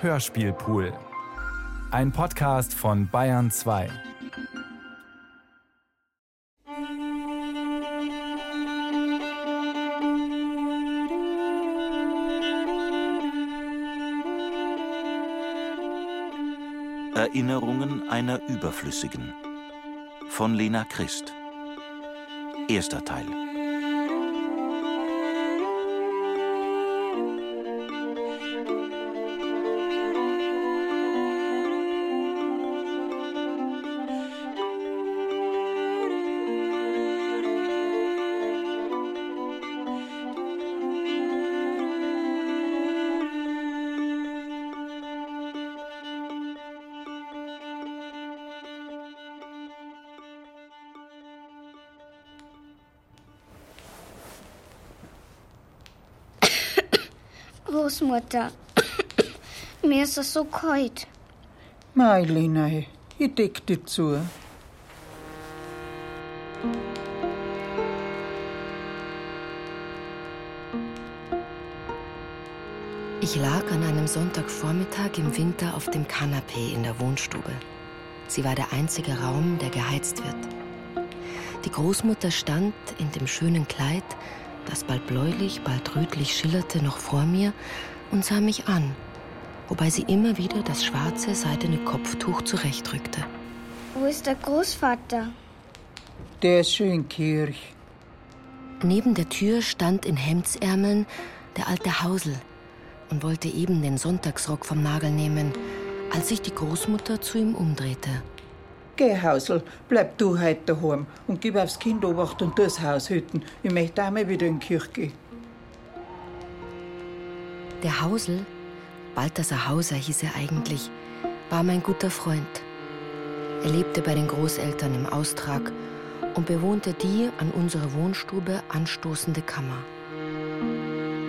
Hörspielpool. Ein Podcast von Bayern 2. Erinnerungen einer Überflüssigen von Lena Christ. Erster Teil. Großmutter, mir ist es so kalt. Mei, Lena, ich deck dich zu. Ich lag an einem Sonntagvormittag im Winter auf dem Kanapee in der Wohnstube. Sie war der einzige Raum, der geheizt wird. Die Großmutter stand in dem schönen Kleid, das bald bläulich, bald rötlich schillerte, noch vor mir und sah mich an, wobei sie immer wieder das schwarze seidene Kopftuch zurechtrückte. Wo ist der Großvater? Der ist schon in Kirch. Neben der Tür stand in Hemdsärmeln der alte Hausel und wollte eben den Sonntagsrock vom Nagel nehmen, als sich die Großmutter zu ihm umdrehte. Geh, Hausel, bleib du heute daheim und gib aufs Kind Obacht und das Haus hüten. Ich möchte auch mal wieder in die Kirche gehen. Der Hausel, Balthasar Hauser hieß er eigentlich, war mein guter Freund. Er lebte bei den Großeltern im Austrag und bewohnte die an unsere Wohnstube anstoßende Kammer.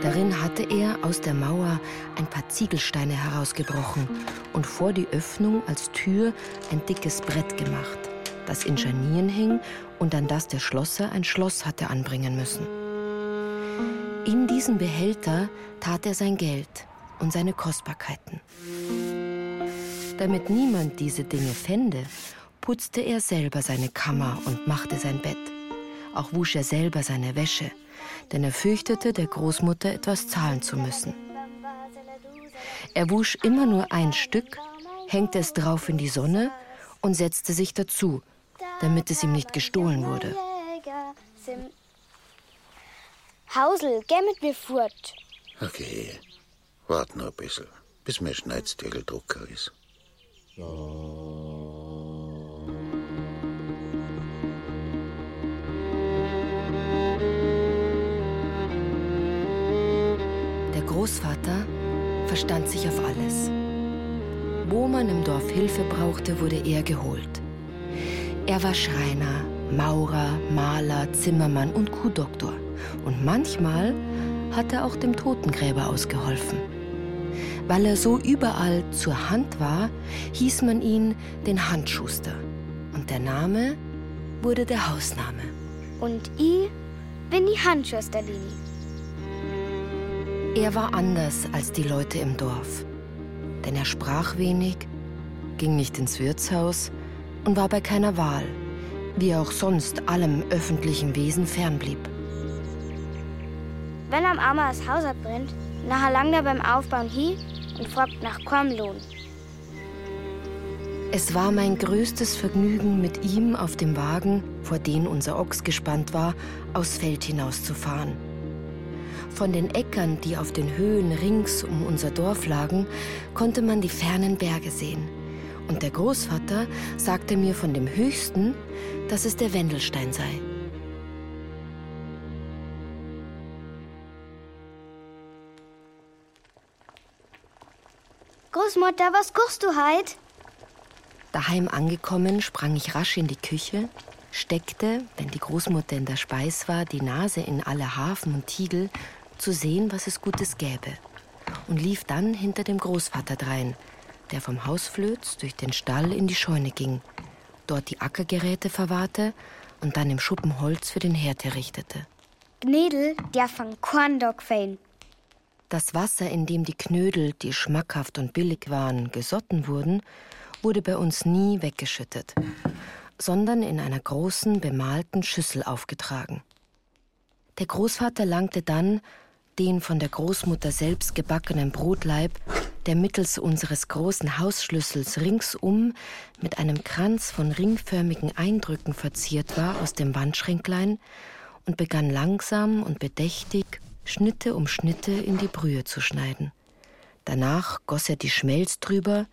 Darin hatte er aus der Mauer ein paar Ziegelsteine herausgebrochen und vor die Öffnung als Tür ein dickes Brett gemacht, das in Scharnieren hing und an das der Schlosser ein Schloss hatte anbringen müssen. In diesen Behälter tat er sein Geld und seine Kostbarkeiten. Damit niemand diese Dinge fände, putzte er selber seine Kammer und machte sein Bett. Auch wusch er selber seine Wäsche, denn er fürchtete, der Großmutter etwas zahlen zu müssen. Er wusch immer nur ein Stück, hängte es drauf in die Sonne und setzte sich dazu, damit es ihm nicht gestohlen wurde. Hausel, geh mit mir fort. Okay, wart noch ein bisschen, bis mein Schneidstügel Drucker ist. Der Großvater verstand sich auf alles. Wo man im Dorf Hilfe brauchte, wurde er geholt. Er war Schreiner, Maurer, Maler, Zimmermann und Kuhdoktor. Und manchmal hat er auch dem Totengräber ausgeholfen. Weil er so überall zur Hand war, hieß man ihn den Handschuster. Und der Name wurde der Hausname. Und ich bin die Handschwester Lili. Er war anders als die Leute im Dorf. Denn er sprach wenig, ging nicht ins Wirtshaus und war bei keiner Wahl, wie er auch sonst allem öffentlichen Wesen fernblieb. Wenn am Armer das Haus abbrennt, nachher langt er beim Aufbauen hin und fragt nach Kornlohn. Es war mein größtes Vergnügen, mit ihm auf dem Wagen, vor den unser Ochs gespannt war, aufs Feld hinauszufahren. Von den Äckern, die auf den Höhen rings um unser Dorf lagen, konnte man die fernen Berge sehen. Und der Großvater sagte mir von dem höchsten, dass es der Wendelstein sei. Großmutter, was kochst du heit? Daheim angekommen, sprang ich rasch in die Küche, steckte, wenn die Großmutter in der Speis war, die Nase in alle Hafen und Tiegel, zu sehen, was es Gutes gäbe, und lief dann hinter dem Großvater drein, der vom Hausflöz durch den Stall in die Scheune ging, dort die Ackergeräte verwahrte und dann im Schuppen Holz für den Herd errichtete. Gnädel, der von Korndog fein. Das Wasser, in dem die Knödel, die schmackhaft und billig waren, gesotten wurden, wurde bei uns nie weggeschüttet, sondern in einer großen, bemalten Schüssel aufgetragen. Der Großvater langte dann den von der Großmutter selbst gebackenen Brotleib, der mittels unseres großen Hausschlüssels ringsum mit einem Kranz von ringförmigen Eindrücken verziert war, aus dem Wandschränklein und begann langsam und bedächtig Schnitte um Schnitte in die Brühe zu schneiden. Danach goss er die Schmelz drüber,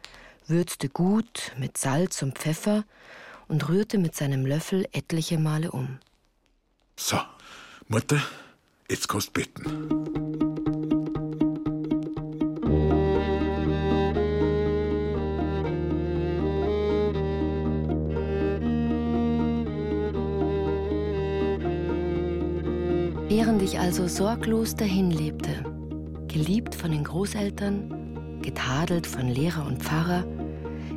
würzte gut mit Salz und Pfeffer und rührte mit seinem Löffel etliche Male um. So, Mutter, jetzt kannst beten. Während ich also sorglos dahin lebte, geliebt von den Großeltern, getadelt von Lehrer und Pfarrer,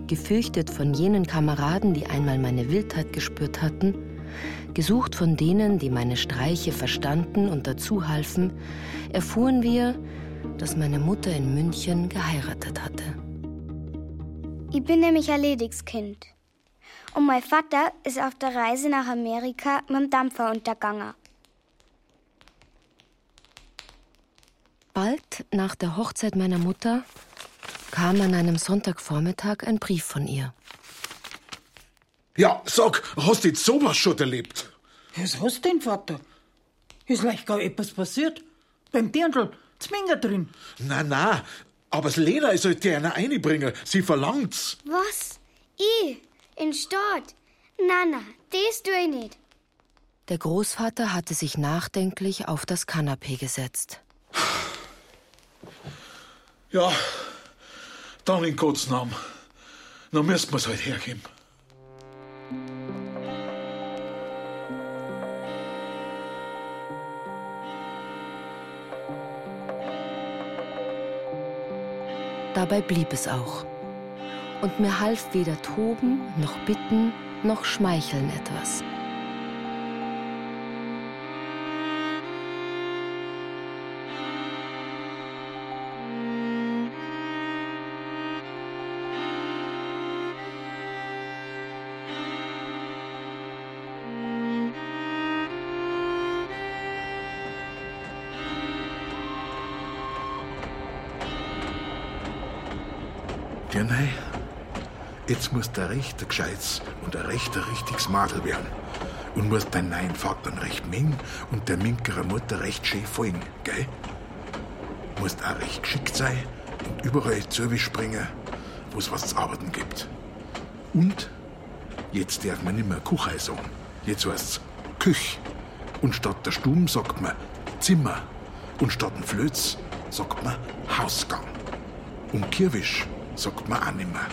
gefürchtet von jenen Kameraden, die einmal meine Wildheit gespürt hatten, gesucht von denen, die meine Streiche verstanden und dazu halfen, erfuhren wir, dass meine Mutter in München geheiratet hatte. Ich bin nämlich Erledigskind. Und mein Vater ist auf der Reise nach Amerika mit dem Dampfer untergegangen. Bald nach der Hochzeit meiner Mutter kam an einem Sonntagvormittag ein Brief von ihr. Ja, sag, hast du jetzt sowas schon erlebt? Was hast du denn, Vater? Ist leicht gar etwas passiert? Beim Dirndl, Zminger drin. Na, na, aber das Lena sollte dir einer einbringen. Sie verlangt's. Was? Ich? In Stadt? Na, na, das tue ich nicht. Der Großvater hatte sich nachdenklich auf das Kanapee gesetzt. Ja, dann in Gottes Namen. Dann müssen wir's halt hergeben. Dabei blieb es auch. Und mir half weder Toben, noch Bitten, noch Schmeicheln etwas. Jetzt musst du ein rechter Gescheites und ein rechter richtiges Madel werden. Und musst deinen neuen Vater recht mengen und der minkerer Mutter recht schön folgen, gell? Musst auch recht geschickt sein und überall springen, wo es was zu arbeiten gibt. Und jetzt darf man nicht mehr Kuchei sagen. Jetzt heißt's Küch. Und statt der Stuben sagt man Zimmer. Und statt dem Flöz sagt man Hausgang. Und Kirwisch sagt man auch nicht mehr.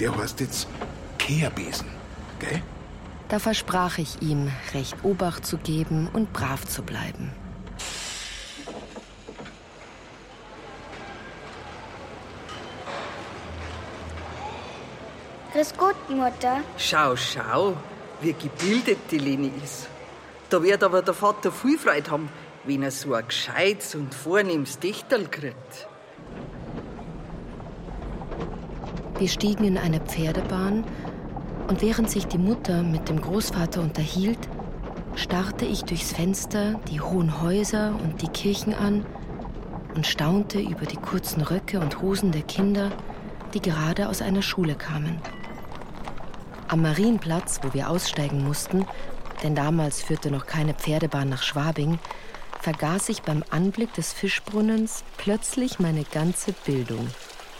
Der heißt jetzt Kehrbesen, gell? Da versprach ich ihm, recht Obacht zu geben und brav zu bleiben. Grüß Gott, Mutter. Schau, schau, wie gebildet die Leni ist. Da wird aber der Vater viel Freude haben, wenn er so ein gescheites und vornehmes Dichterl kriegt. Wir stiegen in eine Pferdebahn und während sich die Mutter mit dem Großvater unterhielt, starrte ich durchs Fenster die hohen Häuser und die Kirchen an und staunte über die kurzen Röcke und Hosen der Kinder, die gerade aus einer Schule kamen. Am Marienplatz, wo wir aussteigen mussten, denn damals führte noch keine Pferdebahn nach Schwabing, vergaß ich beim Anblick des Fischbrunnens plötzlich meine ganze Bildung.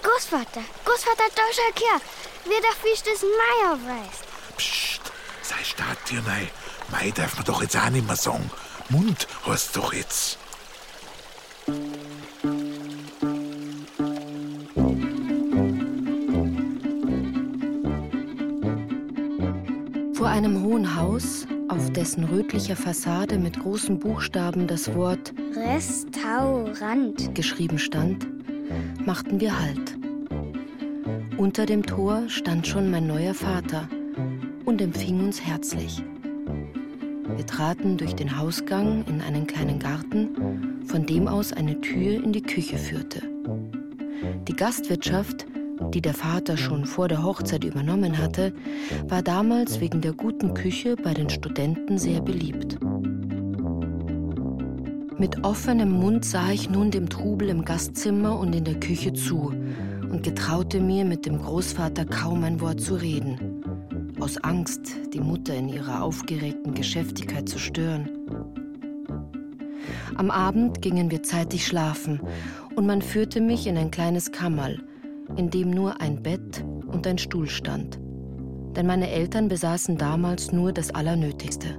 Großvater, Großvater, da schau her, wie der Fisch das Mai aufreißt. Psst, sei stark, Dirnei. Mei darf man doch jetzt auch nicht mehr sagen. Mund heißt doch jetzt. Vor einem hohen Haus, auf dessen rötlicher Fassade mit großen Buchstaben das Wort Restaurant. geschrieben stand, machten wir Halt. Unter dem Tor stand schon mein neuer Vater und empfing uns herzlich. Wir traten durch den Hausgang in einen kleinen Garten, von dem aus eine Tür in die Küche führte. Die Gastwirtschaft, die der Vater schon vor der Hochzeit übernommen hatte, war damals wegen der guten Küche bei den Studenten sehr beliebt. Mit offenem Mund sah ich nun dem Trubel im Gastzimmer und in der Küche zu und getraute mir mit dem Großvater kaum ein Wort zu reden, aus Angst, die Mutter in ihrer aufgeregten Geschäftigkeit zu stören. Am Abend gingen wir zeitig schlafen und man führte mich in ein kleines Kammerl, in dem nur ein Bett und ein Stuhl stand. Denn meine Eltern besaßen damals nur das Allernötigste.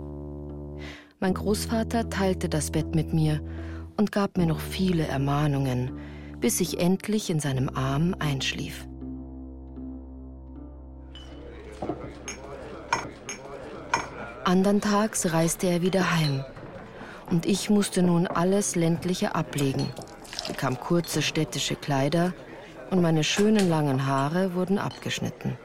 Mein Großvater teilte das Bett mit mir und gab mir noch viele Ermahnungen, bis ich endlich in seinem Arm einschlief. Andern Tags reiste er wieder heim und ich musste nun alles Ländliche ablegen, bekam kurze städtische Kleider und meine schönen langen Haare wurden abgeschnitten.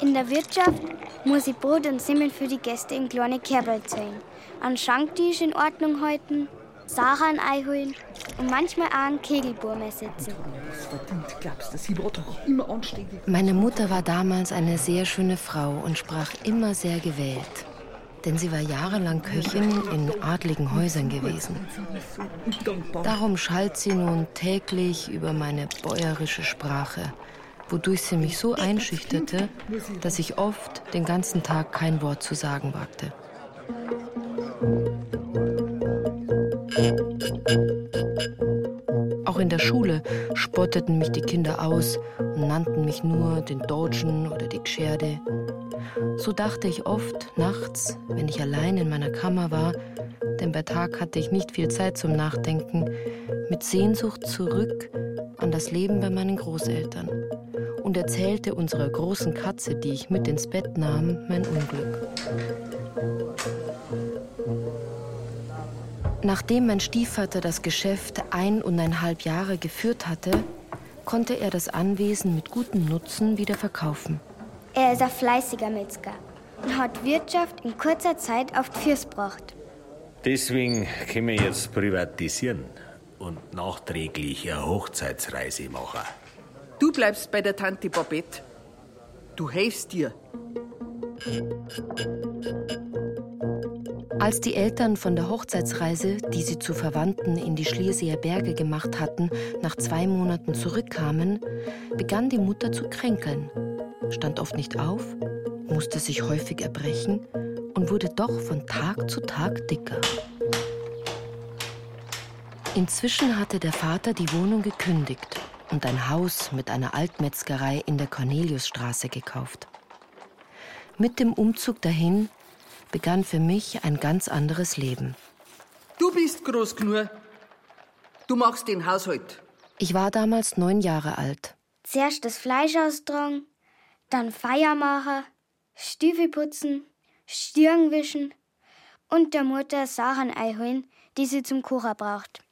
In der Wirtschaft muss ich Brot und Semmeln für die Gäste in kleine Kerberl zählen. An Schanktisch in Ordnung halten, Sachen einholen und manchmal auch an Kegelburme sitzen. Meine Mutter war damals eine sehr schöne Frau und sprach immer sehr gewählt denn sie war jahrelang Köchin in adligen Häusern gewesen. Darum schalt sie nun täglich über meine bäuerische Sprache, wodurch sie mich so einschüchterte, dass ich oft den ganzen Tag kein Wort zu sagen wagte. Auch in der Schule spotteten mich die Kinder aus und nannten mich nur den Deutschen oder die Gscherde. So dachte ich oft nachts, wenn ich allein in meiner Kammer war, denn bei Tag hatte ich nicht viel Zeit zum Nachdenken, mit Sehnsucht zurück an das Leben bei meinen Großeltern und erzählte unserer großen Katze, die ich mit ins Bett nahm, mein Unglück. Nachdem mein Stiefvater das Geschäft ein und eineinhalb Jahre geführt hatte, konnte er das Anwesen mit gutem Nutzen wieder verkaufen. Er ist ein fleißiger Metzger und hat Wirtschaft in kurzer Zeit auf die Füße gebracht. Deswegen können wir jetzt privatisieren und nachträglich eine Hochzeitsreise machen. Du bleibst bei der Tante Babette. Du hilfst dir. Als die Eltern von der Hochzeitsreise, die sie zu Verwandten in die Schlesieger Berge gemacht hatten, nach zwei Monaten zurückkamen, begann die Mutter zu kränkeln stand oft nicht auf, musste sich häufig erbrechen und wurde doch von Tag zu Tag dicker. Inzwischen hatte der Vater die Wohnung gekündigt und ein Haus mit einer Altmetzgerei in der Corneliusstraße gekauft. Mit dem Umzug dahin begann für mich ein ganz anderes Leben. Du bist groß genug. Du machst den Haushalt. Ich war damals neun Jahre alt. Zuerst das Fleisch austragen, dann Feiermacher, Stiefel putzen, Stirn wischen und der Mutter Sachen einholen, die sie zum Kochen braucht.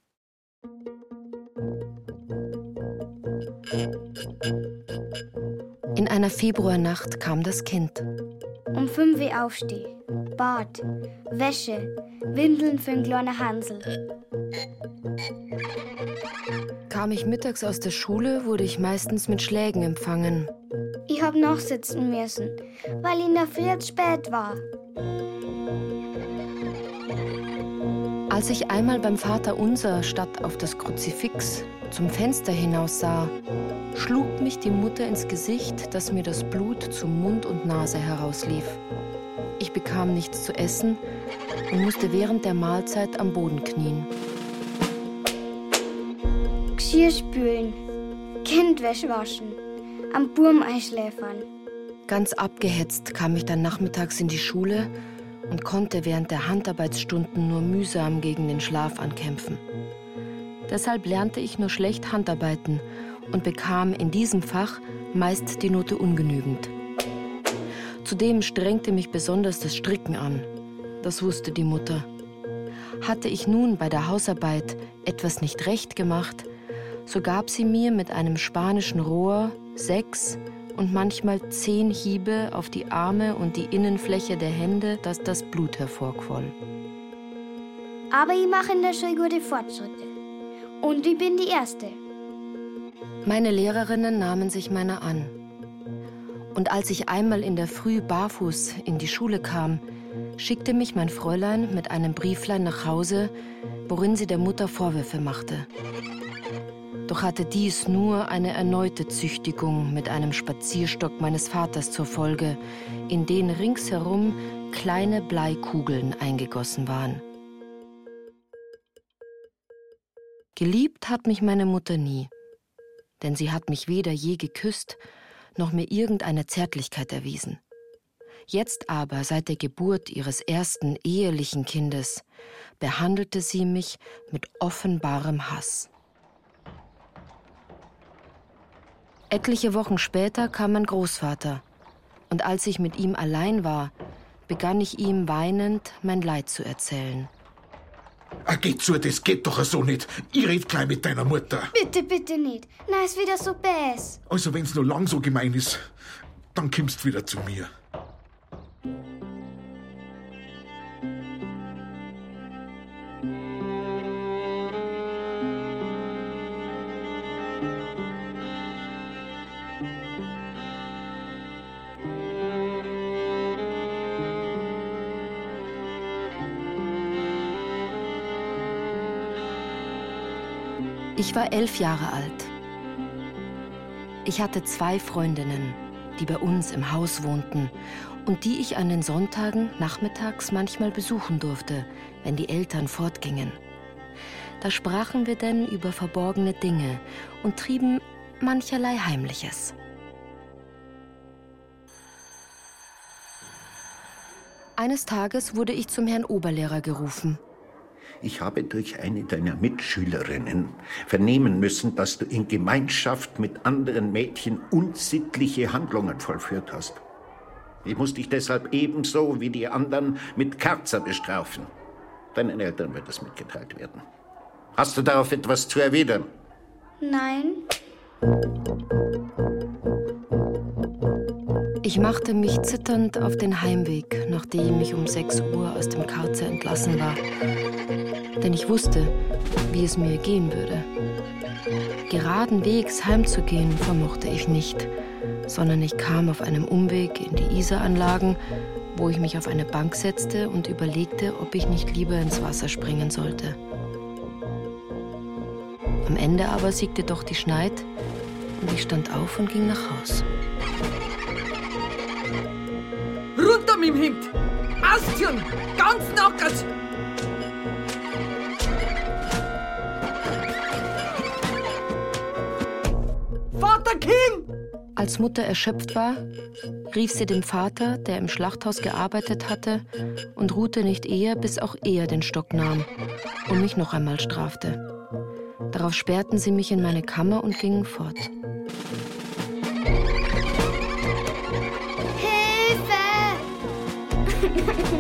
In einer Februarnacht kam das Kind. Um fünf Uhr aufstehen, Bad, Wäsche, Windeln für einen kleinen Hansel. Kam ich mittags aus der Schule, wurde ich meistens mit Schlägen empfangen. Ich hab noch sitzen müssen, weil in der Früh spät war. Als ich einmal beim Vater unser statt auf das Kruzifix zum Fenster hinaus sah, schlug mich die Mutter ins Gesicht, dass mir das Blut zum Mund und Nase herauslief. Ich bekam nichts zu essen und musste während der Mahlzeit am Boden knien. Geschirr spülen, Kindwäsche waschen am Burm einschläfern. Ganz abgehetzt kam ich dann nachmittags in die Schule und konnte während der Handarbeitsstunden nur mühsam gegen den Schlaf ankämpfen. Deshalb lernte ich nur schlecht Handarbeiten und bekam in diesem Fach meist die Note ungenügend. Zudem strengte mich besonders das Stricken an. Das wusste die Mutter. Hatte ich nun bei der Hausarbeit etwas nicht recht gemacht, so gab sie mir mit einem spanischen Rohr sechs und manchmal zehn Hiebe auf die Arme und die Innenfläche der Hände, dass das Blut hervorquoll. Aber ich mache in der Schule gute Fortschritte. Und ich bin die Erste. Meine Lehrerinnen nahmen sich meiner an. Und als ich einmal in der Früh barfuß in die Schule kam, schickte mich mein Fräulein mit einem Brieflein nach Hause, worin sie der Mutter Vorwürfe machte. Doch hatte dies nur eine erneute Züchtigung mit einem Spazierstock meines Vaters zur Folge, in den ringsherum kleine Bleikugeln eingegossen waren. Geliebt hat mich meine Mutter nie, denn sie hat mich weder je geküsst, noch mir irgendeine Zärtlichkeit erwiesen. Jetzt aber, seit der Geburt ihres ersten ehelichen Kindes, behandelte sie mich mit offenbarem Hass. Etliche Wochen später kam mein Großvater, und als ich mit ihm allein war, begann ich ihm weinend mein Leid zu erzählen. Ah, geht zu, das geht doch so nicht. Ich red gleich mit deiner Mutter. Bitte, bitte nicht. Na, ist wieder so bäs. Also, wenn's nur lang so gemein ist, dann kommst wieder zu mir. Ich war elf Jahre alt. Ich hatte zwei Freundinnen, die bei uns im Haus wohnten und die ich an den Sonntagen nachmittags manchmal besuchen durfte, wenn die Eltern fortgingen. Da sprachen wir denn über verborgene Dinge und trieben mancherlei Heimliches. Eines Tages wurde ich zum Herrn Oberlehrer gerufen. Ich habe durch eine deiner Mitschülerinnen vernehmen müssen, dass du in Gemeinschaft mit anderen Mädchen unsittliche Handlungen vollführt hast. Ich muss dich deshalb ebenso wie die anderen mit Karzer bestrafen. Deinen Eltern wird es mitgeteilt werden. Hast du darauf etwas zu erwidern? Nein. Ich machte mich zitternd auf den Heimweg, nachdem ich um 6 Uhr aus dem Karzer entlassen war. Denn ich wusste, wie es mir gehen würde. Geradenwegs heimzugehen vermochte ich nicht, sondern ich kam auf einem Umweg in die Isaranlagen, wo ich mich auf eine Bank setzte und überlegte, ob ich nicht lieber ins Wasser springen sollte. Am Ende aber siegte doch die Schneid und ich stand auf und ging nach Haus. Runter mit dem Hemd! Ausziehen! Ganz nackert! Vater Kim! Als Mutter erschöpft war, rief sie den Vater, der im Schlachthaus gearbeitet hatte, und ruhte nicht eher, bis auch er den Stock nahm und mich noch einmal strafte. Darauf sperrten sie mich in meine Kammer und gingen fort. Hilfe! Hilfe!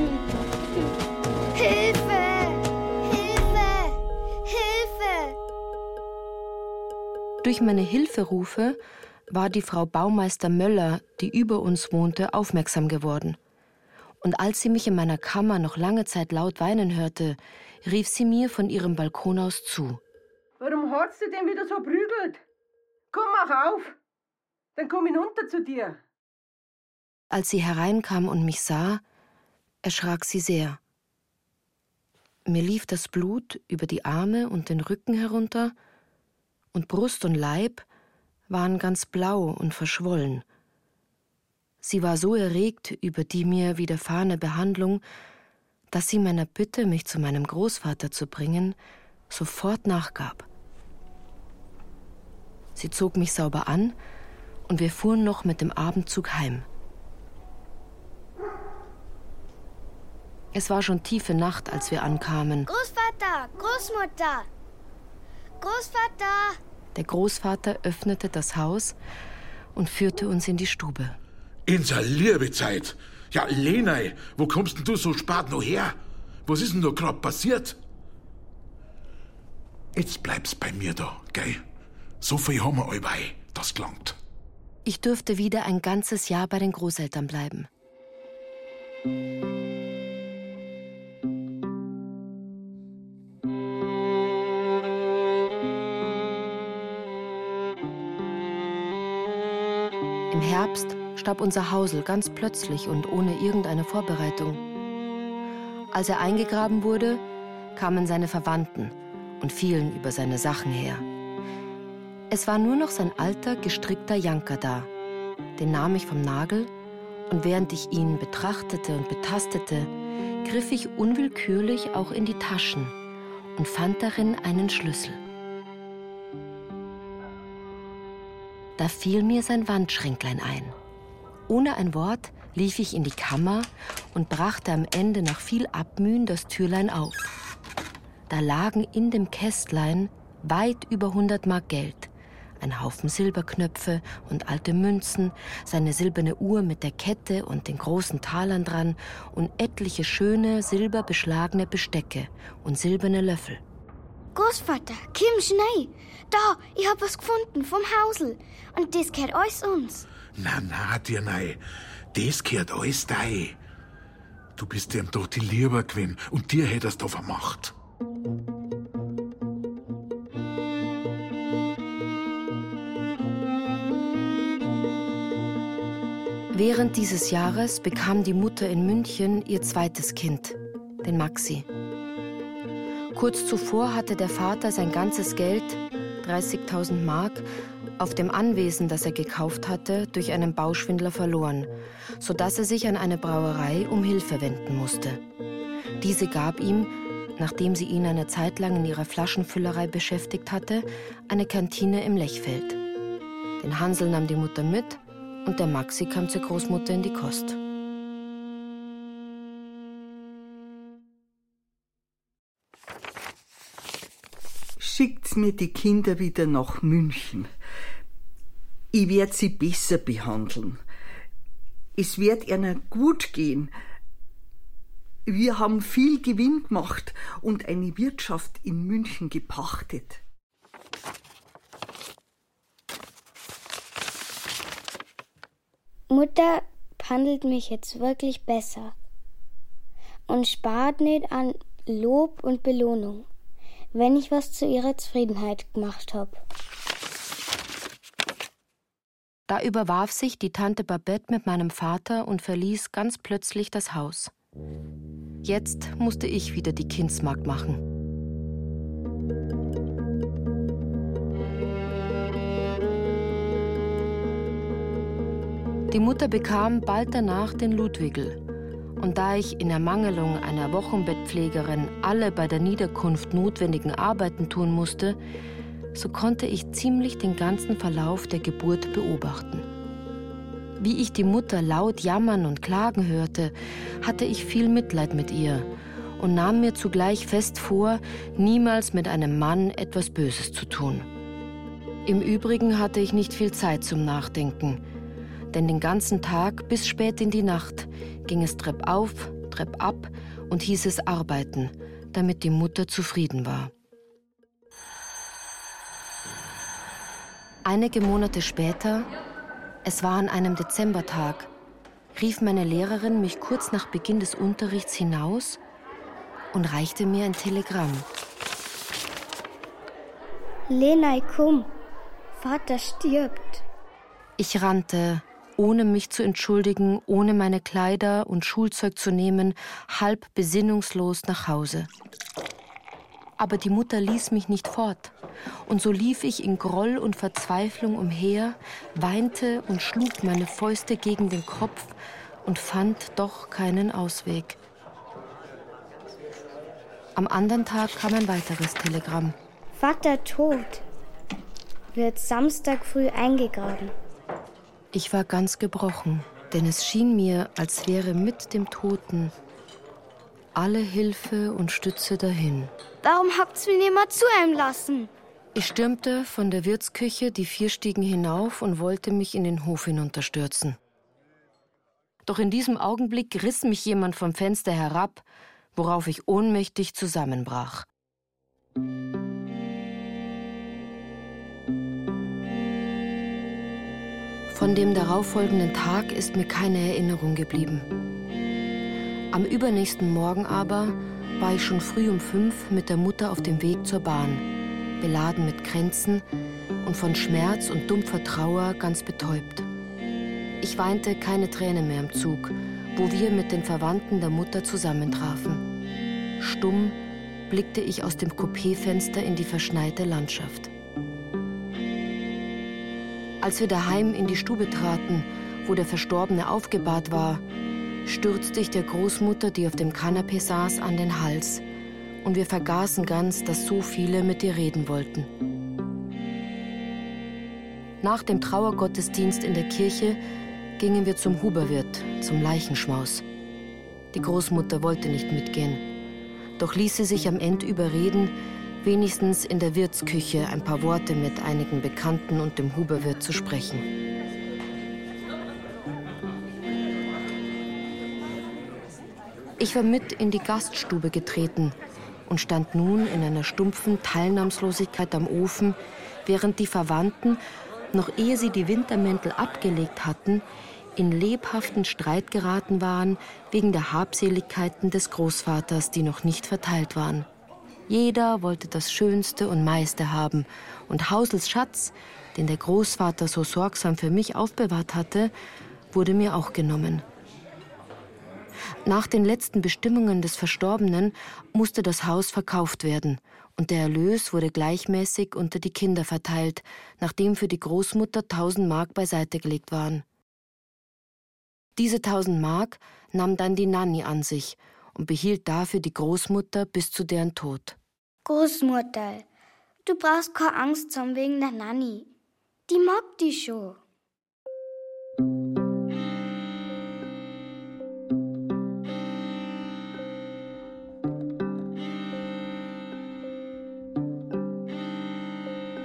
Durch meine Hilferufe war die Frau Baumeister Möller, die über uns wohnte, aufmerksam geworden. Und als sie mich in meiner Kammer noch lange Zeit laut weinen hörte, rief sie mir von ihrem Balkon aus zu. Warum hat's du denn wieder so prügelt? Komm, mach auf! Dann komm hinunter zu dir. Als sie hereinkam und mich sah, erschrak sie sehr. Mir lief das Blut über die Arme und den Rücken herunter, und Brust und Leib waren ganz blau und verschwollen. Sie war so erregt über die mir widerfahrene Behandlung, dass sie meiner Bitte, mich zu meinem Großvater zu bringen, sofort nachgab. Sie zog mich sauber an und wir fuhren noch mit dem Abendzug heim. Es war schon tiefe Nacht, als wir ankamen. Großvater! Großmutter! Großvater! Der Großvater öffnete das Haus und führte uns in die Stube. In der Liebezeit. Ja, Lenei, wo kommst denn du so spät noch her? Was ist denn da grad passiert? Jetzt bleibst bei mir da, gell? So viel haben wir allbei, das gelangt. Ich durfte wieder ein ganzes Jahr bei den Großeltern bleiben. Herbst starb unser Hausel ganz plötzlich und ohne irgendeine Vorbereitung. Als er eingegraben wurde, kamen seine Verwandten und fielen über seine Sachen her. Es war nur noch sein alter, gestrickter Janker da. Den nahm ich vom Nagel und während ich ihn betrachtete und betastete, griff ich unwillkürlich auch in die Taschen und fand darin einen Schlüssel. Da fiel mir sein Wandschränklein ein. Ohne ein Wort lief ich in die Kammer und brachte am Ende nach viel Abmühen das Türlein auf. Da lagen in dem Kästlein weit über 100 Mark Geld, ein Haufen Silberknöpfe und alte Münzen, seine silberne Uhr mit der Kette und den großen Talern dran und etliche schöne silberbeschlagene Bestecke und silberne Löffel. Großvater, Kim schnell. Da, ich hab was gefunden vom Hausel. Und das gehört alles uns. Na, na, dir nei. Das gehört alles dei. Du bist dem doch die Lieber gewesen und dir hättest du vermacht. Während dieses Jahres bekam die Mutter in München ihr zweites Kind, den Maxi. Kurz zuvor hatte der Vater sein ganzes Geld, 30.000 Mark, auf dem Anwesen, das er gekauft hatte, durch einen Bauschwindler verloren, sodass er sich an eine Brauerei um Hilfe wenden musste. Diese gab ihm, nachdem sie ihn eine Zeit lang in ihrer Flaschenfüllerei beschäftigt hatte, eine Kantine im Lechfeld. Den Hansel nahm die Mutter mit und der Maxi kam zur Großmutter in die Kost. Schickt mir die Kinder wieder nach München. Ich werde sie besser behandeln. Es wird ihnen gut gehen. Wir haben viel Gewinn gemacht und eine Wirtschaft in München gepachtet. Mutter behandelt mich jetzt wirklich besser und spart nicht an Lob und Belohnung, wenn ich was zu ihrer Zufriedenheit gemacht habe. Da überwarf sich die Tante Babette mit meinem Vater und verließ ganz plötzlich das Haus. Jetzt musste ich wieder die Kindsmagd machen. Die Mutter bekam bald danach den Ludwigel. Und da ich in Ermangelung einer Wochenbettpflegerin alle bei der Niederkunft notwendigen Arbeiten tun musste, so konnte ich ziemlich den ganzen Verlauf der Geburt beobachten. Wie ich die Mutter laut jammern und klagen hörte, hatte ich viel Mitleid mit ihr und nahm mir zugleich fest vor, niemals mit einem Mann etwas Böses zu tun. Im Übrigen hatte ich nicht viel Zeit zum Nachdenken – denn den ganzen Tag bis spät in die Nacht ging es Trepp auf, Trepp ab und hieß es arbeiten, damit die Mutter zufrieden war. Einige Monate später, es war an einem Dezembertag, rief meine Lehrerin mich kurz nach Beginn des Unterrichts hinaus und reichte mir ein Telegramm. Lena, komm, Vater stirbt. Ich rannte, ohne mich zu entschuldigen, ohne meine Kleider und Schulzeug zu nehmen, halb besinnungslos nach Hause. Aber die Mutter ließ mich nicht fort, und so lief ich in Groll und Verzweiflung umher, weinte und schlug meine Fäuste gegen den Kopf und fand doch keinen Ausweg. Am anderen Tag kam ein weiteres Telegramm. Vater tot. Wird Samstag früh eingegraben. Ich war ganz gebrochen, denn es schien mir, als wäre mit dem Toten alle Hilfe und Stütze dahin. Warum habt's mir niemand zu ihm lassen? Ich stürmte von der Wirtsküche die vier Stiegen hinauf und wollte mich in den Hof hinunterstürzen. Doch in diesem Augenblick riss mich jemand vom Fenster herab, worauf ich ohnmächtig zusammenbrach. Von dem darauffolgenden Tag ist mir keine Erinnerung geblieben. Am übernächsten Morgen aber war ich schon früh um fünf mit der Mutter auf dem Weg zur Bahn, beladen mit Kränzen und von Schmerz und dumpfer Trauer ganz betäubt. Ich weinte keine Träne mehr im Zug, wo wir mit den Verwandten der Mutter zusammentrafen. Stumm blickte ich aus dem Coupéfenster in die verschneite Landschaft. Als wir daheim in die Stube traten, wo der Verstorbene aufgebahrt war, stürzte ich der Großmutter, die auf dem Kanapee saß, an den Hals. Und wir vergaßen ganz, dass so viele mit ihr reden wollten. Nach dem Trauergottesdienst in der Kirche gingen wir zum Huberwirt, zum Leichenschmaus. Die Großmutter wollte nicht mitgehen, doch ließ sie sich am Ende überreden, wenigstens in der Wirtsküche ein paar Worte mit einigen Bekannten und dem Huberwirt zu sprechen. Ich war mit in die Gaststube getreten und stand nun in einer stumpfen Teilnahmslosigkeit am Ofen, während die Verwandten, noch ehe sie die Wintermäntel abgelegt hatten, in lebhaften Streit geraten waren wegen der Habseligkeiten des Großvaters, die noch nicht verteilt waren. Jeder wollte das Schönste und meiste haben, und Hausels Schatz, den der Großvater so sorgsam für mich aufbewahrt hatte, wurde mir auch genommen. Nach den letzten Bestimmungen des Verstorbenen musste das Haus verkauft werden und der Erlös wurde gleichmäßig unter die Kinder verteilt, nachdem für die Großmutter tausend Mark beiseite gelegt waren. Diese tausend Mark nahm dann die Nanny an sich und behielt dafür die Großmutter bis zu deren Tod. Großmutter, du brauchst keine Angst haben wegen der Nanny. Die mag dich schon.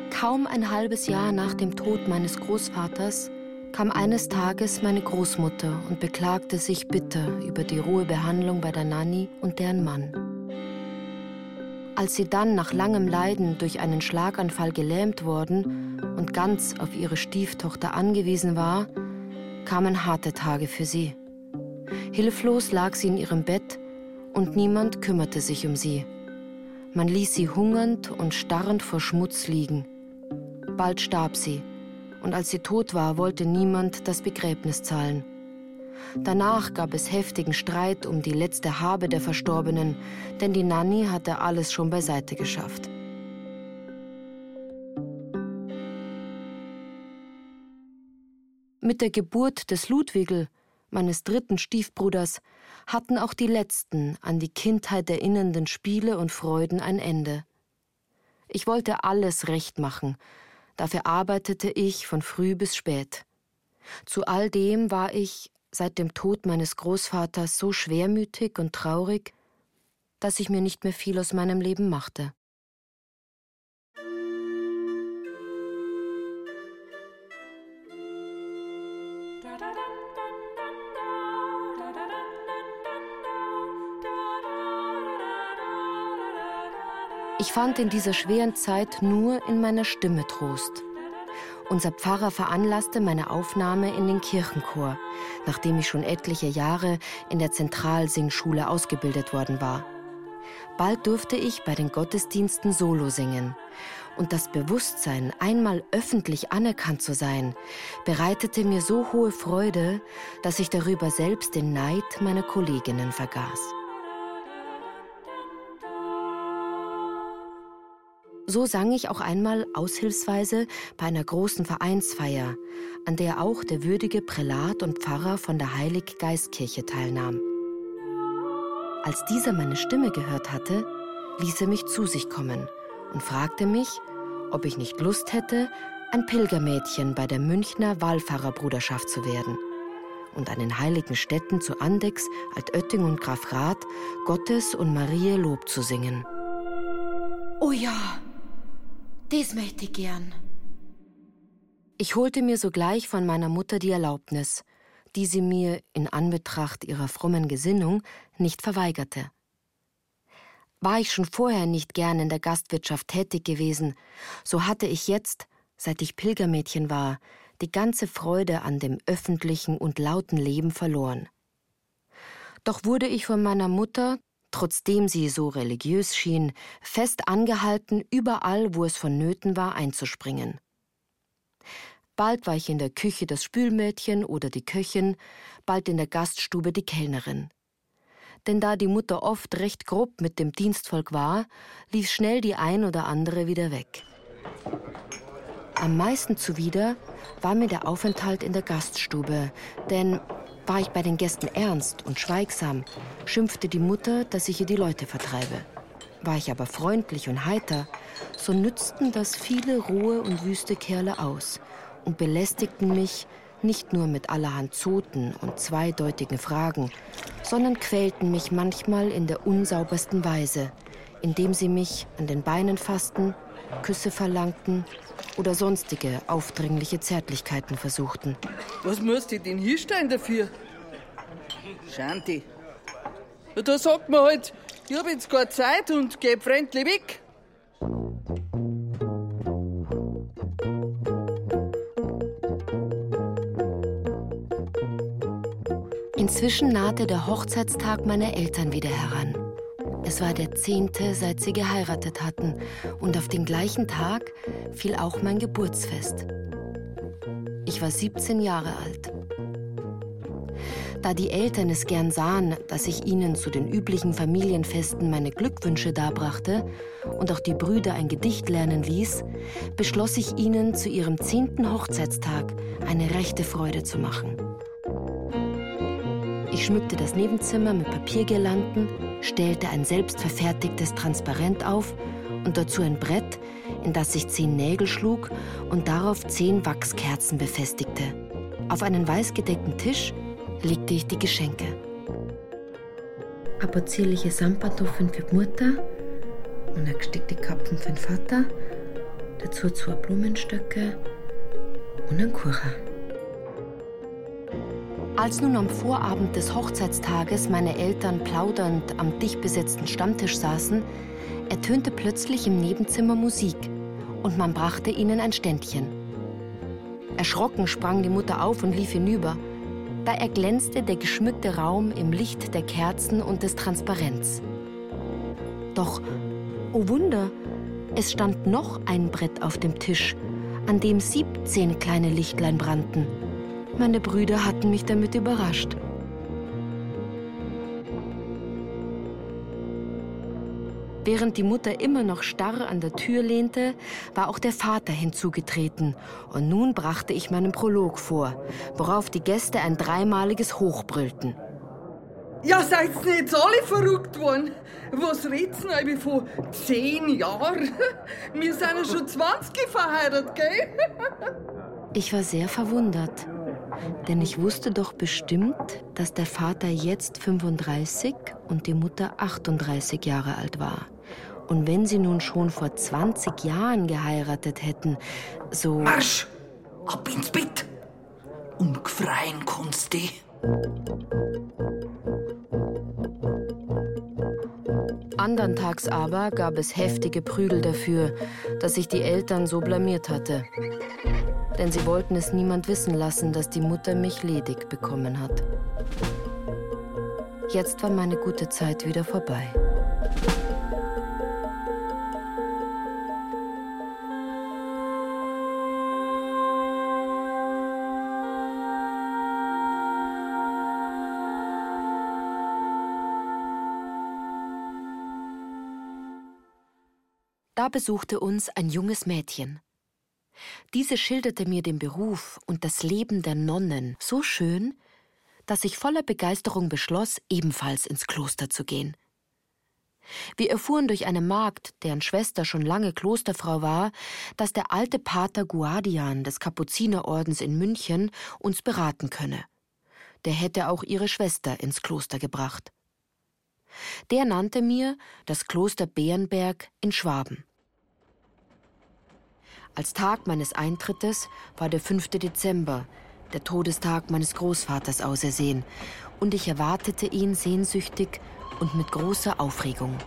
Kaum ein halbes Jahr nach dem Tod meines Großvaters kam eines Tages meine Großmutter und beklagte sich bitter über die rohe Behandlung bei der Nanny und deren Mann. Als sie dann nach langem Leiden durch einen Schlaganfall gelähmt worden und ganz auf ihre Stieftochter angewiesen war, kamen harte Tage für sie. Hilflos lag sie in ihrem Bett und niemand kümmerte sich um sie. Man ließ sie hungernd und starrend vor Schmutz liegen. Bald starb sie, und als sie tot war, wollte niemand das Begräbnis zahlen. Danach gab es heftigen Streit um die letzte Habe der Verstorbenen, denn die Nanny hatte alles schon beiseite geschafft. Mit der Geburt des Ludwigel, meines dritten Stiefbruders, hatten auch die letzten an die Kindheit erinnernden Spiele und Freuden ein Ende. Ich wollte alles recht machen, Dafür arbeitete ich von früh bis spät. Zu all dem war ich seit dem Tod meines Großvaters so schwermütig und traurig, dass ich mir nicht mehr viel aus meinem Leben machte. Ich fand in dieser schweren Zeit nur in meiner Stimme Trost. Unser Pfarrer veranlasste meine Aufnahme in den Kirchenchor, nachdem ich schon etliche Jahre in der Zentralsingschule ausgebildet worden war. Bald durfte ich bei den Gottesdiensten Solo singen. Und das Bewusstsein, einmal öffentlich anerkannt zu sein, bereitete mir so hohe Freude, dass ich darüber selbst den Neid meiner Kolleginnen vergaß. So sang ich auch einmal aushilfsweise bei einer großen Vereinsfeier, an der auch der würdige Prälat und Pfarrer von der Heiliggeistkirche teilnahm. Als dieser meine Stimme gehört hatte, ließ er mich zu sich kommen und fragte mich, ob ich nicht Lust hätte, ein Pilgermädchen bei der Münchner Wallfahrerbruderschaft zu werden und an den heiligen Städten zu Andex, Altötting und Grafrath Gottes und Marie Lob zu singen. Oh ja, das möchte ich gern. Ich holte mir sogleich von meiner Mutter die Erlaubnis, die sie mir in Anbetracht ihrer frommen Gesinnung nicht verweigerte. War ich schon vorher nicht gern in der Gastwirtschaft tätig gewesen, so hatte ich jetzt, seit ich Pilgermädchen war, die ganze Freude an dem öffentlichen und lauten Leben verloren. Doch wurde ich von meiner Mutter, trotzdem sie so religiös schien, fest angehalten, überall, wo es vonnöten war, einzuspringen. Bald war ich in der Küche das Spülmädchen oder die Köchin, bald in der Gaststube die Kellnerin. Denn da die Mutter oft recht grob mit dem Dienstvolk war, lief schnell die ein oder andere wieder weg. Am meisten zuwider war mir der Aufenthalt in der Gaststube, denn war ich bei den Gästen ernst und schweigsam, schimpfte die Mutter, dass ich ihr die Leute vertreibe. War ich aber freundlich und heiter, so nützten das viele rohe und wüste Kerle aus und belästigten mich nicht nur mit allerhand Zoten und zweideutigen Fragen, sondern quälten mich manchmal in der unsaubersten Weise, indem sie mich an den Beinen fassten, Küsse verlangten oder sonstige aufdringliche Zärtlichkeiten versuchten. Was musst du denn hinstellen dafür? Shanti. Ja, da sagt man halt, ich hab jetzt keine Zeit und geh fremdlich weg. Inzwischen nahte der Hochzeitstag meiner Eltern wieder heran. Es war der zehnte, seit sie geheiratet hatten, und auf den gleichen Tag fiel auch mein Geburtsfest. Ich war 17 Jahre alt. Da die Eltern es gern sahen, dass ich ihnen zu den üblichen Familienfesten meine Glückwünsche darbrachte und auch die Brüder ein Gedicht lernen ließ, beschloss ich ihnen zu ihrem zehnten Hochzeitstag eine rechte Freude zu machen. Ich schmückte das Nebenzimmer mit Papiergirlanden, stellte ein selbstverfertigtes Transparent auf und dazu ein Brett, in das ich zehn Nägel schlug und darauf zehn Wachskerzen befestigte. Auf einen weißgedeckten Tisch legte ich die Geschenke. Ein paar zierliche Samtpantoffeln für die Mutter und eine gestickte Kappen für den Vater, dazu zwei Blumenstöcke und ein Kuchen. Als nun am Vorabend des Hochzeitstages meine Eltern plaudernd am dicht besetzten Stammtisch saßen, ertönte plötzlich im Nebenzimmer Musik und man brachte ihnen ein Ständchen. Erschrocken sprang die Mutter auf und lief hinüber. Da erglänzte der geschmückte Raum im Licht der Kerzen und des Transparents. Doch, oh Wunder, es stand noch ein Brett auf dem Tisch, an dem 17 kleine Lichtlein brannten. Meine Brüder hatten mich damit überrascht. Während die Mutter immer noch starr an der Tür lehnte, war auch der Vater hinzugetreten. Und nun brachte ich meinen Prolog vor, worauf die Gäste ein dreimaliges Hoch brüllten. Ja, seid ihr jetzt alle verrückt worden? Was red's denn wie vor zehn Jahren? Wir sind ja schon 20 verheiratet, gell? Ich war sehr verwundert. Denn ich wusste doch bestimmt, dass der Vater jetzt 35 und die Mutter 38 Jahre alt war. Und wenn sie nun schon vor 20 Jahren geheiratet hätten, so. Marsch! Ab ins Bett! Und gefreien kannst du. Andern Tags aber gab es heftige Prügel dafür, dass ich die Eltern so blamiert hatte denn sie wollten es niemand wissen lassen, dass die Mutter mich ledig bekommen hat. Jetzt war meine gute Zeit wieder vorbei. Da besuchte uns ein junges Mädchen. Diese schilderte mir den Beruf und das Leben der Nonnen so schön, dass ich voller Begeisterung beschloss, ebenfalls ins Kloster zu gehen. Wir erfuhren durch eine Magd, deren Schwester schon lange Klosterfrau war, dass der alte Pater Guardian des Kapuzinerordens in München uns beraten könne. Der hätte auch ihre Schwester ins Kloster gebracht. Der nannte mir das Kloster Bärenberg in Schwaben. Als Tag meines Eintrittes war der 5. Dezember, der Todestag meines Großvaters ausersehen, und ich erwartete ihn sehnsüchtig und mit großer Aufregung.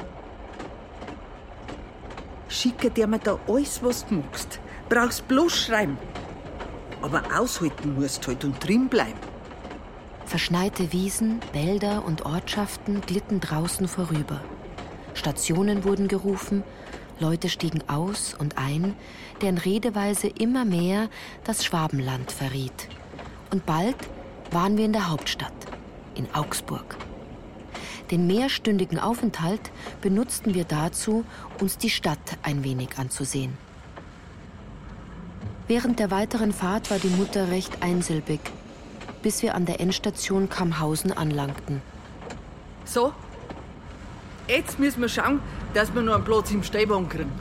Schicke dir mir da alles, was du magst. Brauchst bloß schreiben. Aber aushalten musst halt und drin bleiben. Verschneite Wiesen, Wälder und Ortschaften glitten draußen vorüber. Stationen wurden gerufen, Leute stiegen aus und ein, deren Redeweise immer mehr das Schwabenland verriet. Und bald waren wir in der Hauptstadt, in Augsburg. Den mehrstündigen Aufenthalt benutzten wir dazu, uns die Stadt ein wenig anzusehen. Während der weiteren Fahrt war die Mutter recht einsilbig, bis wir an der Endstation Kamhausen anlangten. So, jetzt müssen wir schauen, dass wir noch einen Platz im Stehbaum kriegen.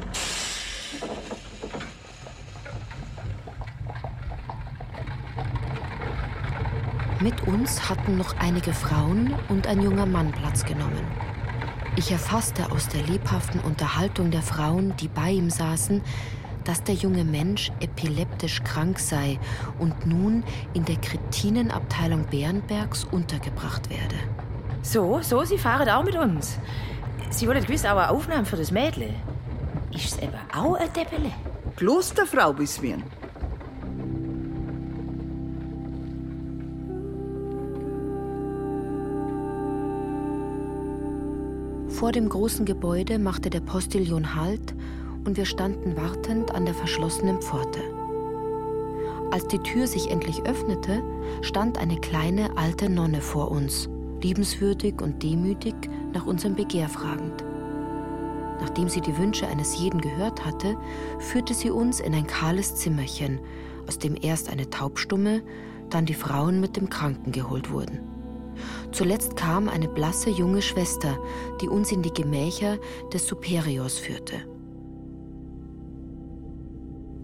Mit uns hatten noch einige Frauen und ein junger Mann Platz genommen. Ich erfasste aus der lebhaften Unterhaltung der Frauen, die bei ihm saßen, dass der junge Mensch epileptisch krank sei und nun in der Kretinenabteilung Bernbergs untergebracht werde. So, so, Sie fahren auch mit uns. Sie wollen gewiss auch eine Aufnahme für das Mädle. Ist es eben auch ein Deppele? Klosterfrau bis wir. Vor dem großen Gebäude machte der Postillon Halt und wir standen wartend an der verschlossenen Pforte. Als die Tür sich endlich öffnete, stand eine kleine alte Nonne vor uns, liebenswürdig und demütig nach unserem Begehr fragend. Nachdem sie die Wünsche eines jeden gehört hatte, führte sie uns in ein kahles Zimmerchen, aus dem erst eine Taubstumme, dann die Frauen mit dem Kranken geholt wurden. Zuletzt kam eine blasse junge Schwester, die uns in die Gemächer des Superiors führte.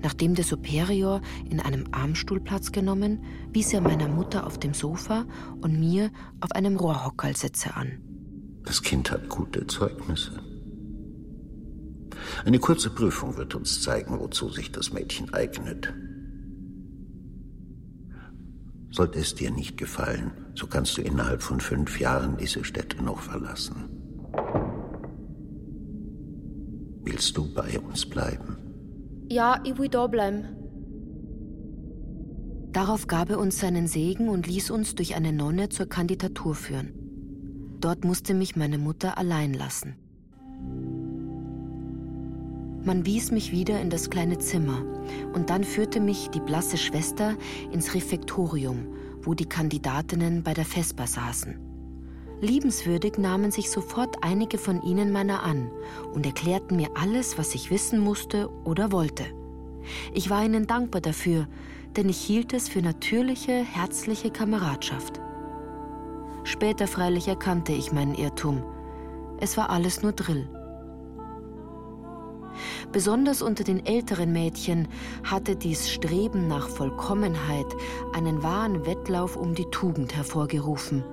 Nachdem der Superior in einem Armstuhl Platz genommen, wies er meiner Mutter auf dem Sofa und mir auf einem Rohrhockerl-Sitze an. Das Kind hat gute Zeugnisse. Eine kurze Prüfung wird uns zeigen, wozu sich das Mädchen eignet. Sollte es dir nicht gefallen, so kannst du innerhalb von fünf Jahren diese Städte noch verlassen. Willst du bei uns bleiben? Ja, ich will da bleiben. Darauf gab er uns seinen Segen und ließ uns durch eine Nonne zur Kandidatur führen. Dort musste mich meine Mutter allein lassen. Man wies mich wieder in das kleine Zimmer und dann führte mich die blasse Schwester ins Refektorium, wo die Kandidatinnen bei der Vesper saßen. Liebenswürdig nahmen sich sofort einige von ihnen meiner an und erklärten mir alles, was ich wissen musste oder wollte. Ich war ihnen dankbar dafür, denn ich hielt es für natürliche, herzliche Kameradschaft. Später freilich erkannte ich meinen Irrtum. Es war alles nur Drill. Besonders unter den älteren Mädchen hatte dies Streben nach Vollkommenheit einen wahren Wettlauf um die Tugend hervorgerufen,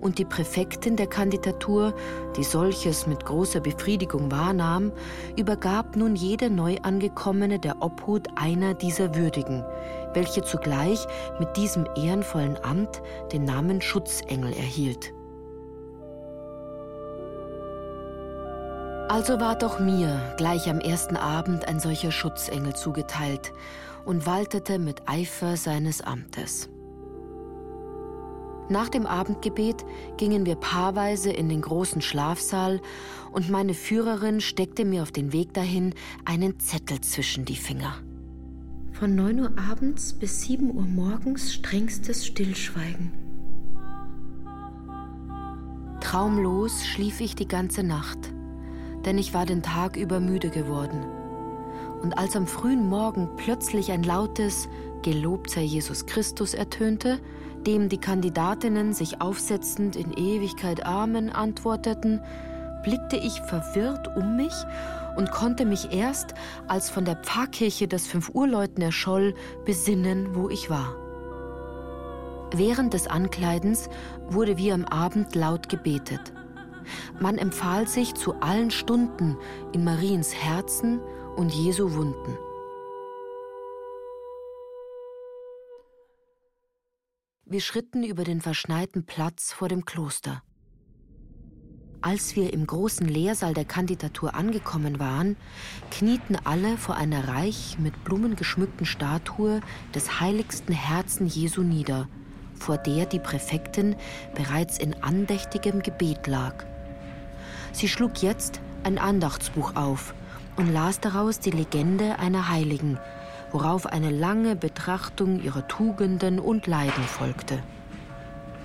und die Präfektin der Kandidatur, die solches mit großer Befriedigung wahrnahm, übergab nun jede Neuangekommene der Obhut einer dieser Würdigen, welche zugleich mit diesem ehrenvollen Amt den Namen Schutzengel erhielt. Also war doch mir gleich am ersten Abend ein solcher Schutzengel zugeteilt und waltete mit Eifer seines Amtes. Nach dem Abendgebet gingen wir paarweise in den großen Schlafsaal und meine Führerin steckte mir auf den Weg dahin einen Zettel zwischen die Finger. Von 9 Uhr abends bis 7 Uhr morgens strengstes Stillschweigen. Traumlos schlief ich die ganze Nacht denn ich war den Tag über müde geworden. Und als am frühen Morgen plötzlich ein lautes Gelobt sei Jesus Christus ertönte, dem die Kandidatinnen sich aufsetzend in Ewigkeit Amen antworteten, blickte ich verwirrt um mich und konnte mich erst, als von der Pfarrkirche das Fünf-Uhr-Läuten erscholl, besinnen, wo ich war. Während des Ankleidens wurde wie am Abend laut gebetet. Man empfahl sich zu allen Stunden in Mariens Herzen und Jesu Wunden. Wir schritten über den verschneiten Platz vor dem Kloster. Als wir im großen Lehrsaal der Kandidatur angekommen waren, knieten alle vor einer reich mit Blumen geschmückten Statue des heiligsten Herzen Jesu nieder, vor der die Präfektin bereits in andächtigem Gebet lag. Sie schlug jetzt ein Andachtsbuch auf und las daraus die Legende einer Heiligen, worauf eine lange Betrachtung ihrer Tugenden und Leiden folgte.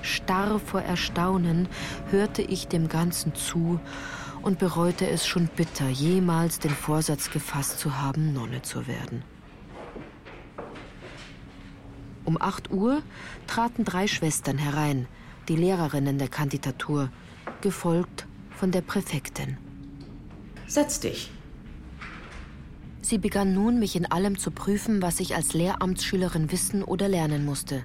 Starr vor Erstaunen hörte ich dem Ganzen zu und bereute es schon bitter, jemals den Vorsatz gefasst zu haben, Nonne zu werden. Um 8 Uhr traten drei Schwestern herein, die Lehrerinnen der Kandidatur, gefolgt von der Präfektin. Setz dich. Sie begann nun, mich in allem zu prüfen, was ich als Lehramtsschülerin wissen oder lernen musste.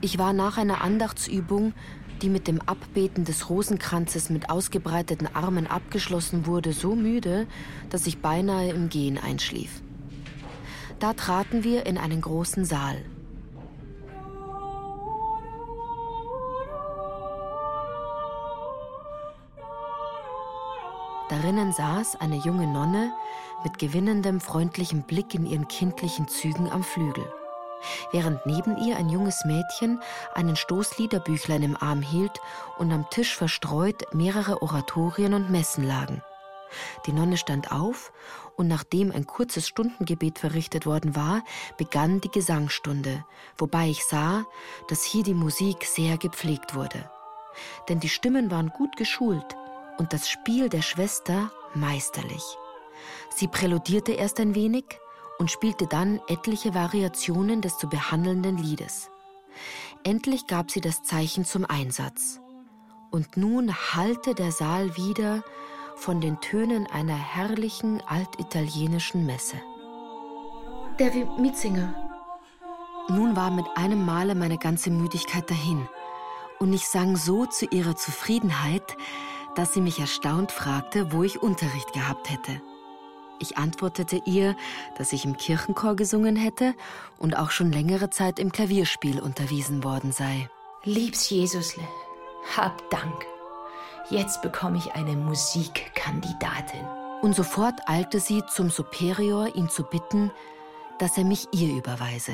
Ich war nach einer Andachtsübung, die mit dem Abbeten des Rosenkranzes mit ausgebreiteten Armen abgeschlossen wurde, so müde, dass ich beinahe im Gehen einschlief. Da traten wir in einen großen Saal. Darinnen saß eine junge Nonne mit gewinnendem, freundlichem Blick in ihren kindlichen Zügen am Flügel während neben ihr ein junges Mädchen einen Stoßliederbüchlein im Arm hielt und am Tisch verstreut mehrere Oratorien und Messen lagen. Die Nonne stand auf und nachdem ein kurzes Stundengebet verrichtet worden war, begann die Gesangsstunde, wobei ich sah, dass hier die Musik sehr gepflegt wurde. Denn die Stimmen waren gut geschult und das Spiel der Schwester meisterlich. Sie präludierte erst ein wenig, und spielte dann etliche Variationen des zu behandelnden Liedes. Endlich gab sie das Zeichen zum Einsatz. Und nun hallte der Saal wieder von den Tönen einer herrlichen altitalienischen Messe. Der Mietzinger. Nun war mit einem Male meine ganze Müdigkeit dahin. Und ich sang so zu ihrer Zufriedenheit, dass sie mich erstaunt fragte, wo ich Unterricht gehabt hätte. Ich antwortete ihr, dass ich im Kirchenchor gesungen hätte und auch schon längere Zeit im Klavierspiel unterwiesen worden sei. Liebs Jesusle, hab Dank. Jetzt bekomme ich eine Musikkandidatin. Und sofort eilte sie zum Superior, ihn zu bitten, dass er mich ihr überweise.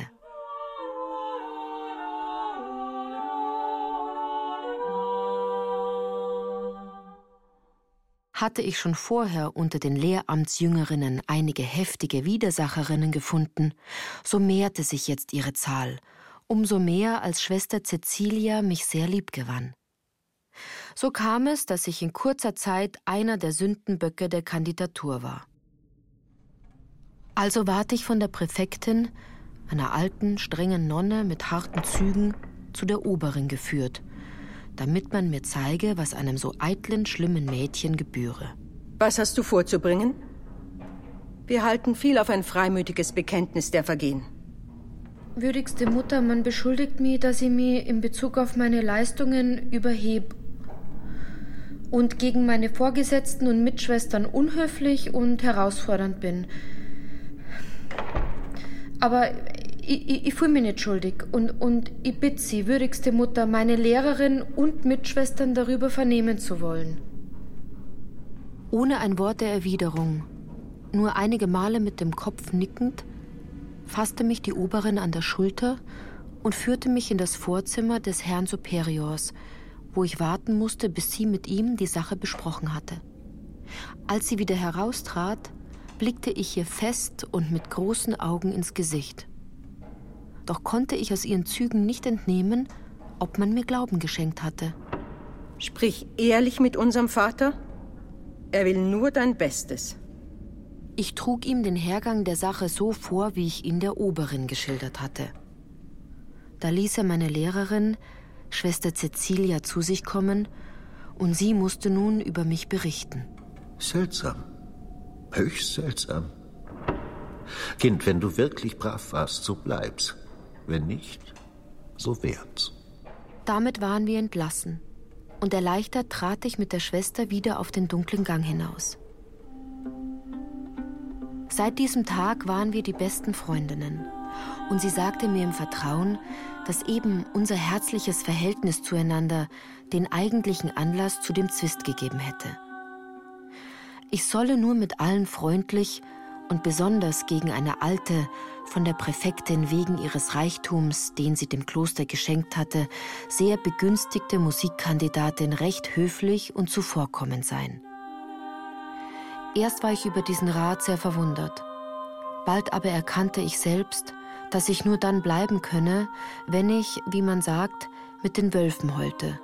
Hatte ich schon vorher unter den Lehramtsjüngerinnen einige heftige Widersacherinnen gefunden, so mehrte sich jetzt ihre Zahl, umso mehr als Schwester Cecilia mich sehr lieb gewann. So kam es, dass ich in kurzer Zeit einer der Sündenböcke der Kandidatur war. Also ward ich von der Präfektin, einer alten, strengen Nonne mit harten Zügen, zu der Oberin geführt – damit man mir zeige, was einem so eitlen, schlimmen Mädchen gebühre. Was hast du vorzubringen? Wir halten viel auf ein freimütiges Bekenntnis der Vergehen. Würdigste Mutter, man beschuldigt mich, dass ich mich in Bezug auf meine Leistungen überheb und gegen meine Vorgesetzten und Mitschwestern unhöflich und herausfordernd bin. Aber ich, ich, fühle mich nicht schuldig und, und ich bitte Sie, würdigste Mutter, meine Lehrerin und Mitschwestern darüber vernehmen zu wollen. Ohne ein Wort der Erwiderung, nur einige Male mit dem Kopf nickend, fasste mich die Oberin an der Schulter und führte mich in das Vorzimmer des Herrn Superiors, wo ich warten musste, bis sie mit ihm die Sache besprochen hatte. Als sie wieder heraustrat, blickte ich ihr fest und mit großen Augen ins Gesicht doch konnte ich aus ihren Zügen nicht entnehmen, ob man mir Glauben geschenkt hatte. Sprich ehrlich mit unserem Vater. Er will nur dein Bestes. Ich trug ihm den Hergang der Sache so vor, wie ich ihn der Oberin geschildert hatte. Da ließ er meine Lehrerin, Schwester Cecilia, zu sich kommen, und sie musste nun über mich berichten. Seltsam. Höchst seltsam. Kind, wenn du wirklich brav warst, so bleib's. Wenn nicht, so wär's. Damit waren wir entlassen. Und erleichtert trat ich mit der Schwester wieder auf den dunklen Gang hinaus. Seit diesem Tag waren wir die besten Freundinnen. Und sie sagte mir im Vertrauen, dass eben unser herzliches Verhältnis zueinander den eigentlichen Anlass zu dem Zwist gegeben hätte. Ich solle nur mit allen freundlich und besonders gegen eine alte, von der Präfektin wegen ihres Reichtums, den sie dem Kloster geschenkt hatte, sehr begünstigte Musikkandidatin recht höflich und zuvorkommend sein. Erst war ich über diesen Rat sehr verwundert. Bald aber erkannte ich selbst, dass ich nur dann bleiben könne, wenn ich, wie man sagt, mit den Wölfen heulte,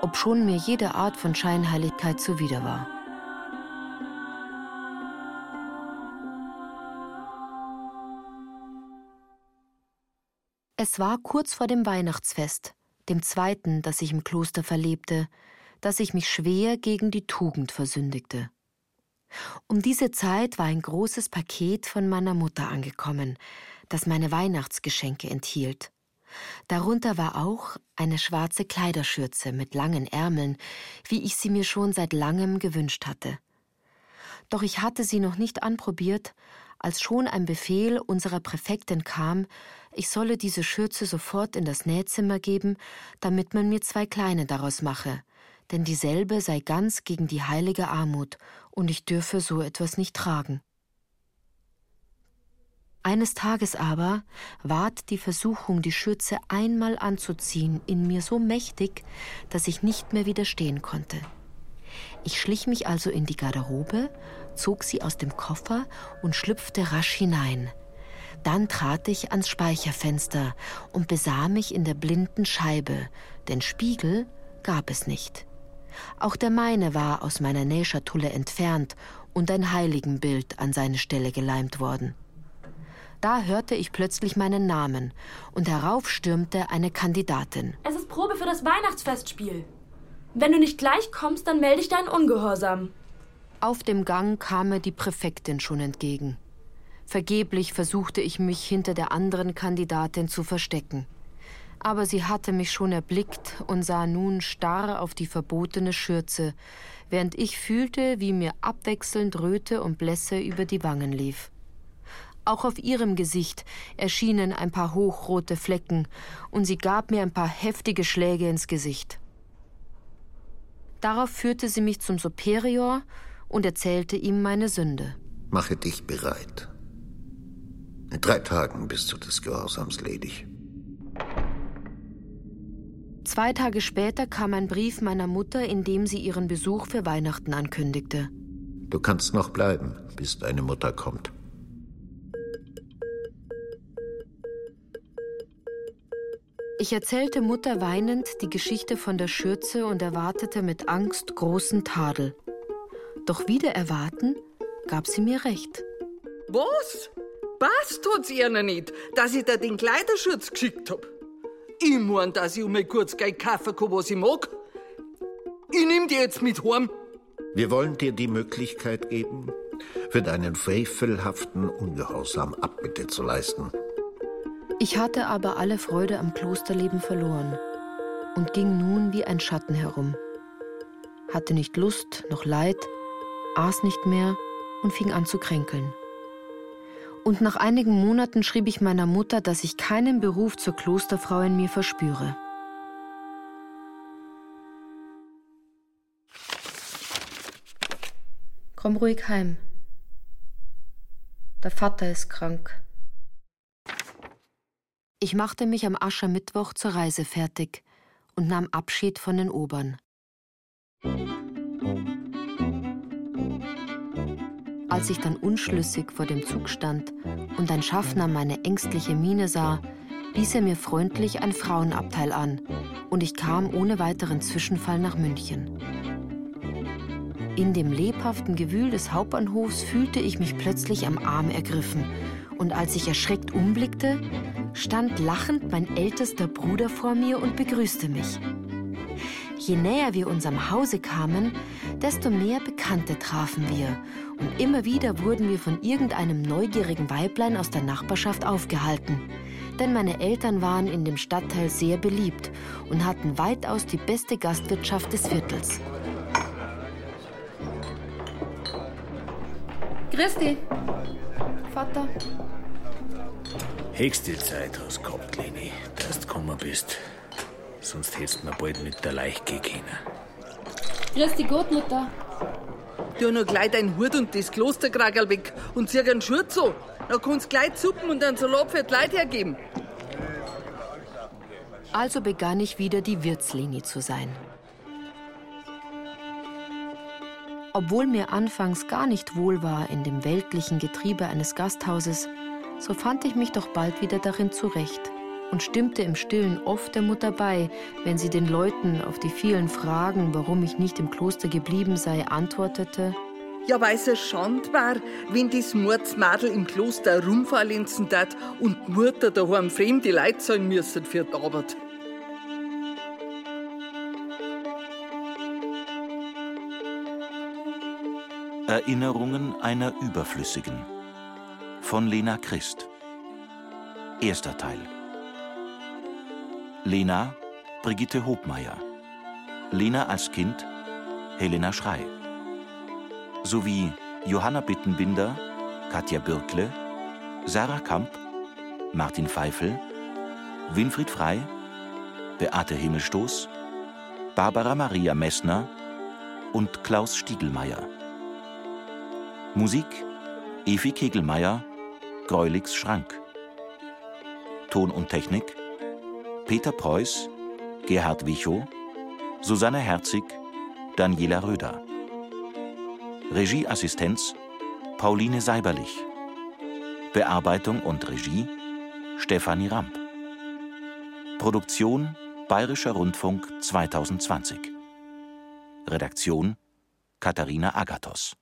obschon mir jede Art von Scheinheiligkeit zuwider war. Es war kurz vor dem Weihnachtsfest, dem zweiten, das ich im Kloster verlebte, dass ich mich schwer gegen die Tugend versündigte. Um diese Zeit war ein großes Paket von meiner Mutter angekommen, das meine Weihnachtsgeschenke enthielt. Darunter war auch eine schwarze Kleiderschürze mit langen Ärmeln, wie ich sie mir schon seit langem gewünscht hatte. Doch ich hatte sie noch nicht anprobiert, als schon ein Befehl unserer Präfektin kam, ich solle diese Schürze sofort in das Nähzimmer geben, damit man mir zwei kleine daraus mache, denn dieselbe sei ganz gegen die heilige Armut, und ich dürfe so etwas nicht tragen. Eines Tages aber ward die Versuchung, die Schürze einmal anzuziehen, in mir so mächtig, dass ich nicht mehr widerstehen konnte. Ich schlich mich also in die Garderobe, zog sie aus dem Koffer und schlüpfte rasch hinein. Dann trat ich ans Speicherfenster und besah mich in der blinden Scheibe, denn Spiegel gab es nicht. Auch der meine war aus meiner Nähschatulle entfernt und ein Heiligenbild an seine Stelle geleimt worden. Da hörte ich plötzlich meinen Namen und herauf stürmte eine Kandidatin. Es ist Probe für das Weihnachtsfestspiel. Wenn du nicht gleich kommst, dann melde ich deinen Ungehorsam. Auf dem Gang kam mir die Präfektin schon entgegen. Vergeblich versuchte ich mich hinter der anderen Kandidatin zu verstecken. Aber sie hatte mich schon erblickt und sah nun starr auf die verbotene Schürze, während ich fühlte, wie mir abwechselnd Röte und Blässe über die Wangen lief. Auch auf ihrem Gesicht erschienen ein paar hochrote Flecken, und sie gab mir ein paar heftige Schläge ins Gesicht. Darauf führte sie mich zum Superior und erzählte ihm meine Sünde. Mache dich bereit. In drei Tagen bist du des Gehorsams ledig. Zwei Tage später kam ein Brief meiner Mutter, in dem sie ihren Besuch für Weihnachten ankündigte. Du kannst noch bleiben, bis deine Mutter kommt. Ich erzählte Mutter weinend die Geschichte von der Schürze und erwartete mit Angst großen Tadel. Doch wieder erwarten gab sie mir recht. Was? Passt tut's ihnen nicht, dass ich dir den Kleiderschutz geschickt hab. Ich mein, dass ich um kurz Geld kaufen kann, was ich mag. Ich nehm die jetzt mit heim. Wir wollen dir die Möglichkeit geben, für deinen frevelhaften Ungehorsam Abbitte zu leisten. Ich hatte aber alle Freude am Klosterleben verloren und ging nun wie ein Schatten herum. Hatte nicht Lust noch Leid, aß nicht mehr und fing an zu kränkeln und nach einigen Monaten schrieb ich meiner Mutter, dass ich keinen Beruf zur Klosterfrau in mir verspüre. Komm ruhig heim. Der Vater ist krank. Ich machte mich am Aschermittwoch zur Reise fertig und nahm Abschied von den Obern. Als ich dann unschlüssig vor dem Zug stand und ein Schaffner meine ängstliche Miene sah, wies er mir freundlich ein Frauenabteil an und ich kam ohne weiteren Zwischenfall nach München. In dem lebhaften Gewühl des Hauptbahnhofs fühlte ich mich plötzlich am Arm ergriffen und als ich erschreckt umblickte, stand lachend mein ältester Bruder vor mir und begrüßte mich. Je näher wir unserem Hause kamen, desto mehr Bekannte trafen wir. Und immer wieder wurden wir von irgendeinem neugierigen Weiblein aus der Nachbarschaft aufgehalten. Denn meine Eltern waren in dem Stadtteil sehr beliebt und hatten weitaus die beste Gastwirtschaft des Viertels. Christi, Vater. Höchste Zeit hast gehabt, Leni, dass du gekommen bist. Sonst hättest du mir bald mit der Leiche gehen können. Grüß die Gottmutter. Tu nur gleich deinen Hut und das Klosterkragel weg und zieh einen Schuh zu. Dann kannst du gleich Suppen und einen Salat für die Leute hergeben. Also begann ich wieder die Wirtsleni zu sein. Obwohl mir anfangs gar nicht wohl war in dem weltlichen Getriebe eines Gasthauses, so fand ich mich doch bald wieder darin zurecht und stimmte im Stillen oft der Mutter bei, wenn sie den Leuten auf die vielen Fragen, warum ich nicht im Kloster geblieben sei, antwortete. Ja, weil's es Schand war, wenn das Mordsmadel im Kloster rumfallenzen tat und die Mutter daheim fremde Leute sein müssen für die Arbeit. Erinnerungen einer Überflüssigen von Lena Christ. Erster Teil. Lena Brigitte Hobmeier. Lena als Kind Helena Schrei. Sowie Johanna Bittenbinder, Katja Birkle, Sarah Kamp, Martin Pfeifel, Winfried Frei, Beate Himmelstoß, Barbara Maria Messner und Klaus Stiegelmeier. Musik Evi Kegelmeier, Greulix Schrank. Ton und Technik Peter Preuß, Gerhard Wichow, Susanne Herzig, Daniela Röder. Regieassistenz Pauline Seiberlich. Bearbeitung und Regie Stefanie Ramp. Produktion Bayerischer Rundfunk 2020. Redaktion Katharina Agathos